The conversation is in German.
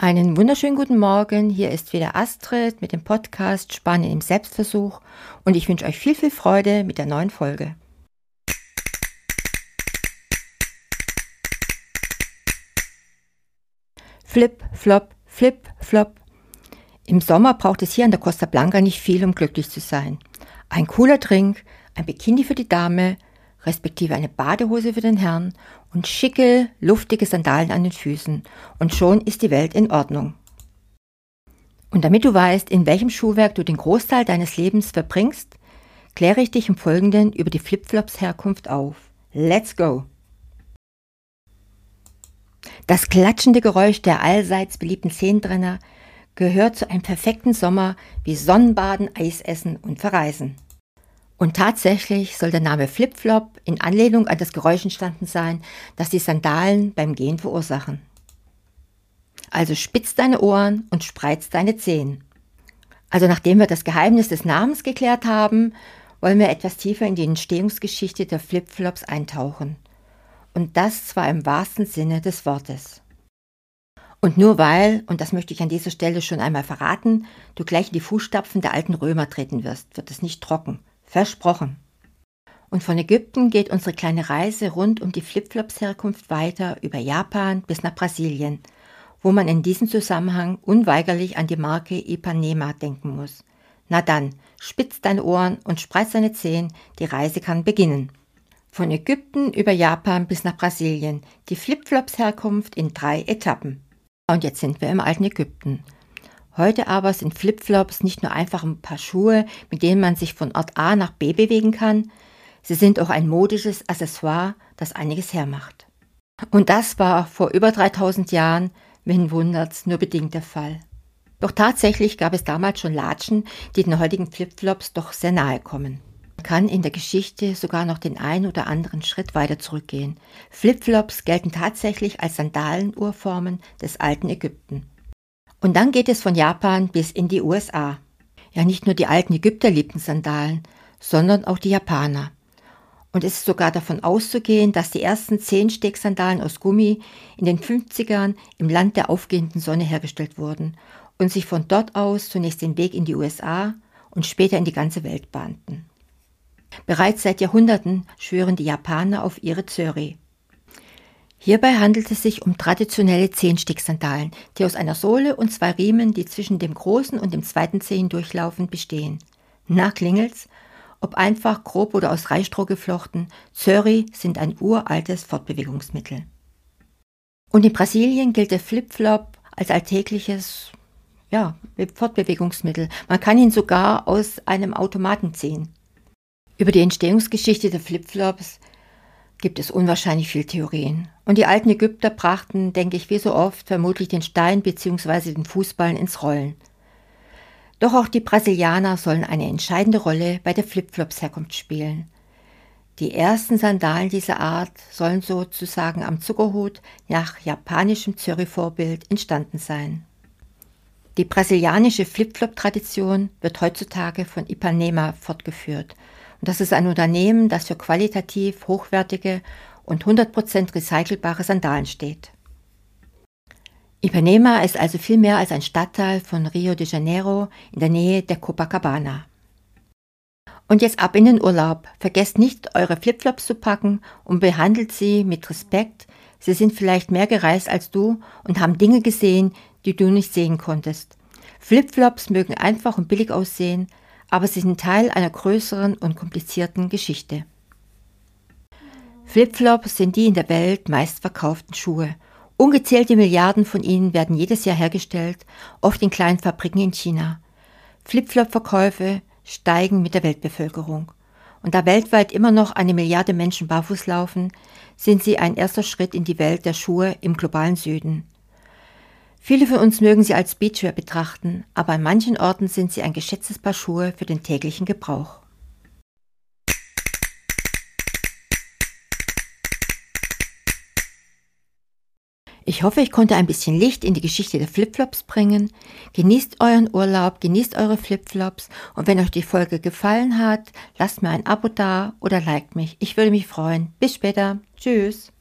Einen wunderschönen guten Morgen. Hier ist wieder Astrid mit dem Podcast Spanien im Selbstversuch und ich wünsche euch viel, viel Freude mit der neuen Folge. Flip, flop, flip, flop. Im Sommer braucht es hier an der Costa Blanca nicht viel, um glücklich zu sein. Ein cooler Drink, ein Bikini für die Dame, respektive eine Badehose für den Herrn und schicke, luftige Sandalen an den Füßen und schon ist die Welt in Ordnung. Und damit du weißt, in welchem Schuhwerk du den Großteil deines Lebens verbringst, kläre ich dich im Folgenden über die Flipflops Herkunft auf. Let's go! Das klatschende Geräusch der allseits beliebten Zehntrenner gehört zu einem perfekten Sommer wie Sonnenbaden, Eisessen und Verreisen. Und tatsächlich soll der Name Flipflop in Anlehnung an das Geräusch entstanden sein, das die Sandalen beim Gehen verursachen. Also spitz deine Ohren und spreiz deine Zehen. Also nachdem wir das Geheimnis des Namens geklärt haben, wollen wir etwas tiefer in die Entstehungsgeschichte der Flipflops eintauchen. Und das zwar im wahrsten Sinne des Wortes. Und nur weil, und das möchte ich an dieser Stelle schon einmal verraten, du gleich in die Fußstapfen der alten Römer treten wirst, wird es nicht trocken. Versprochen. Und von Ägypten geht unsere kleine Reise rund um die Flipflops-Herkunft weiter über Japan bis nach Brasilien, wo man in diesem Zusammenhang unweigerlich an die Marke Ipanema denken muss. Na dann, spitz deine Ohren und spreiz deine Zehen, die Reise kann beginnen. Von Ägypten über Japan bis nach Brasilien, die Flipflops-Herkunft in drei Etappen. Und jetzt sind wir im alten Ägypten. Heute aber sind Flipflops nicht nur einfach ein paar Schuhe, mit denen man sich von Ort A nach B bewegen kann, sie sind auch ein modisches Accessoire, das einiges hermacht. Und das war vor über 3000 Jahren, wenn wundert's, nur bedingt der Fall. Doch tatsächlich gab es damals schon Latschen, die den heutigen Flipflops doch sehr nahe kommen. Man kann in der Geschichte sogar noch den einen oder anderen Schritt weiter zurückgehen. Flipflops gelten tatsächlich als Sandalenurformen des alten Ägypten. Und dann geht es von Japan bis in die USA. Ja, nicht nur die alten Ägypter liebten Sandalen, sondern auch die Japaner. Und es ist sogar davon auszugehen, dass die ersten zehn Stegsandalen aus Gummi in den 50ern im Land der aufgehenden Sonne hergestellt wurden und sich von dort aus zunächst den Weg in die USA und später in die ganze Welt bahnten. Bereits seit Jahrhunderten schwören die Japaner auf ihre Zöri, Hierbei handelt es sich um traditionelle Zehensticksandalen, die aus einer Sohle und zwei Riemen, die zwischen dem großen und dem zweiten Zehen durchlaufen, bestehen. Na klingelt's? Ob einfach, grob oder aus Reisstroh geflochten, Zöri sind ein uraltes Fortbewegungsmittel. Und in Brasilien gilt der Flipflop als alltägliches ja, Fortbewegungsmittel. Man kann ihn sogar aus einem Automaten ziehen. Über die Entstehungsgeschichte der Flipflops gibt es unwahrscheinlich viel Theorien. Und die alten Ägypter brachten, denke ich, wie so oft, vermutlich den Stein bzw. den Fußballen ins Rollen. Doch auch die Brasilianer sollen eine entscheidende Rolle bei der Flipflops-Herkunft spielen. Die ersten Sandalen dieser Art sollen sozusagen am Zuckerhut nach japanischem Zürich-Vorbild entstanden sein. Die brasilianische Flipflop-Tradition wird heutzutage von Ipanema fortgeführt – und das ist ein Unternehmen, das für qualitativ hochwertige und 100% recycelbare Sandalen steht. Ipanema ist also viel mehr als ein Stadtteil von Rio de Janeiro in der Nähe der Copacabana. Und jetzt ab in den Urlaub. Vergesst nicht, eure Flipflops zu packen und behandelt sie mit Respekt. Sie sind vielleicht mehr gereist als du und haben Dinge gesehen, die du nicht sehen konntest. Flipflops mögen einfach und billig aussehen, aber sie sind Teil einer größeren und komplizierten Geschichte. Flipflops sind die in der Welt meistverkauften Schuhe. Ungezählte Milliarden von ihnen werden jedes Jahr hergestellt, oft in kleinen Fabriken in China. Flipflop-Verkäufe steigen mit der Weltbevölkerung. Und da weltweit immer noch eine Milliarde Menschen barfuß laufen, sind sie ein erster Schritt in die Welt der Schuhe im globalen Süden. Viele von uns mögen sie als Beachwear betrachten, aber an manchen Orten sind sie ein geschätztes Paar Schuhe für den täglichen Gebrauch. Ich hoffe, ich konnte ein bisschen Licht in die Geschichte der Flipflops bringen. Genießt euren Urlaub, genießt eure Flipflops und wenn euch die Folge gefallen hat, lasst mir ein Abo da oder liked mich. Ich würde mich freuen. Bis später. Tschüss.